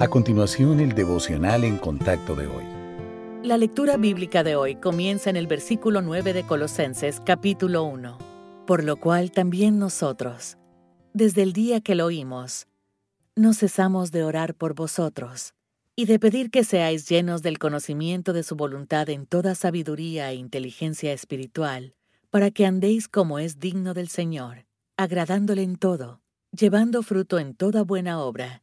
A continuación, el devocional en contacto de hoy. La lectura bíblica de hoy comienza en el versículo 9 de Colosenses capítulo 1. Por lo cual también nosotros, desde el día que lo oímos, no cesamos de orar por vosotros y de pedir que seáis llenos del conocimiento de su voluntad en toda sabiduría e inteligencia espiritual, para que andéis como es digno del Señor, agradándole en todo, llevando fruto en toda buena obra,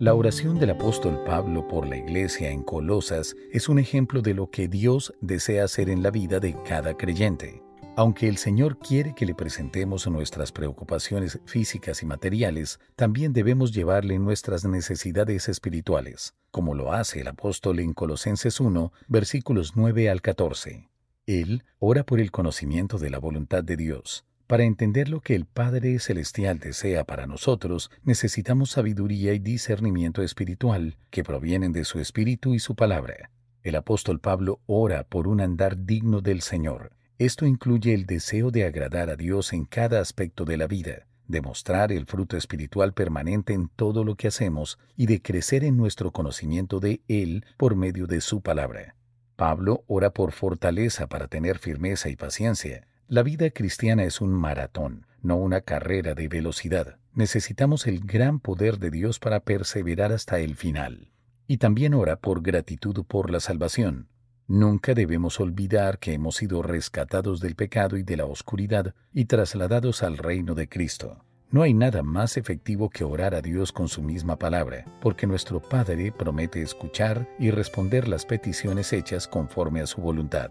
la oración del apóstol Pablo por la iglesia en Colosas es un ejemplo de lo que Dios desea hacer en la vida de cada creyente. Aunque el Señor quiere que le presentemos nuestras preocupaciones físicas y materiales, también debemos llevarle nuestras necesidades espirituales, como lo hace el apóstol en Colosenses 1, versículos 9 al 14. Él ora por el conocimiento de la voluntad de Dios, para entender lo que el Padre Celestial desea para nosotros, necesitamos sabiduría y discernimiento espiritual que provienen de su Espíritu y su palabra. El apóstol Pablo ora por un andar digno del Señor. Esto incluye el deseo de agradar a Dios en cada aspecto de la vida, de mostrar el fruto espiritual permanente en todo lo que hacemos y de crecer en nuestro conocimiento de Él por medio de su palabra. Pablo ora por fortaleza para tener firmeza y paciencia, la vida cristiana es un maratón, no una carrera de velocidad. Necesitamos el gran poder de Dios para perseverar hasta el final. Y también ora por gratitud por la salvación. Nunca debemos olvidar que hemos sido rescatados del pecado y de la oscuridad y trasladados al reino de Cristo. No hay nada más efectivo que orar a Dios con su misma palabra, porque nuestro Padre promete escuchar y responder las peticiones hechas conforme a su voluntad.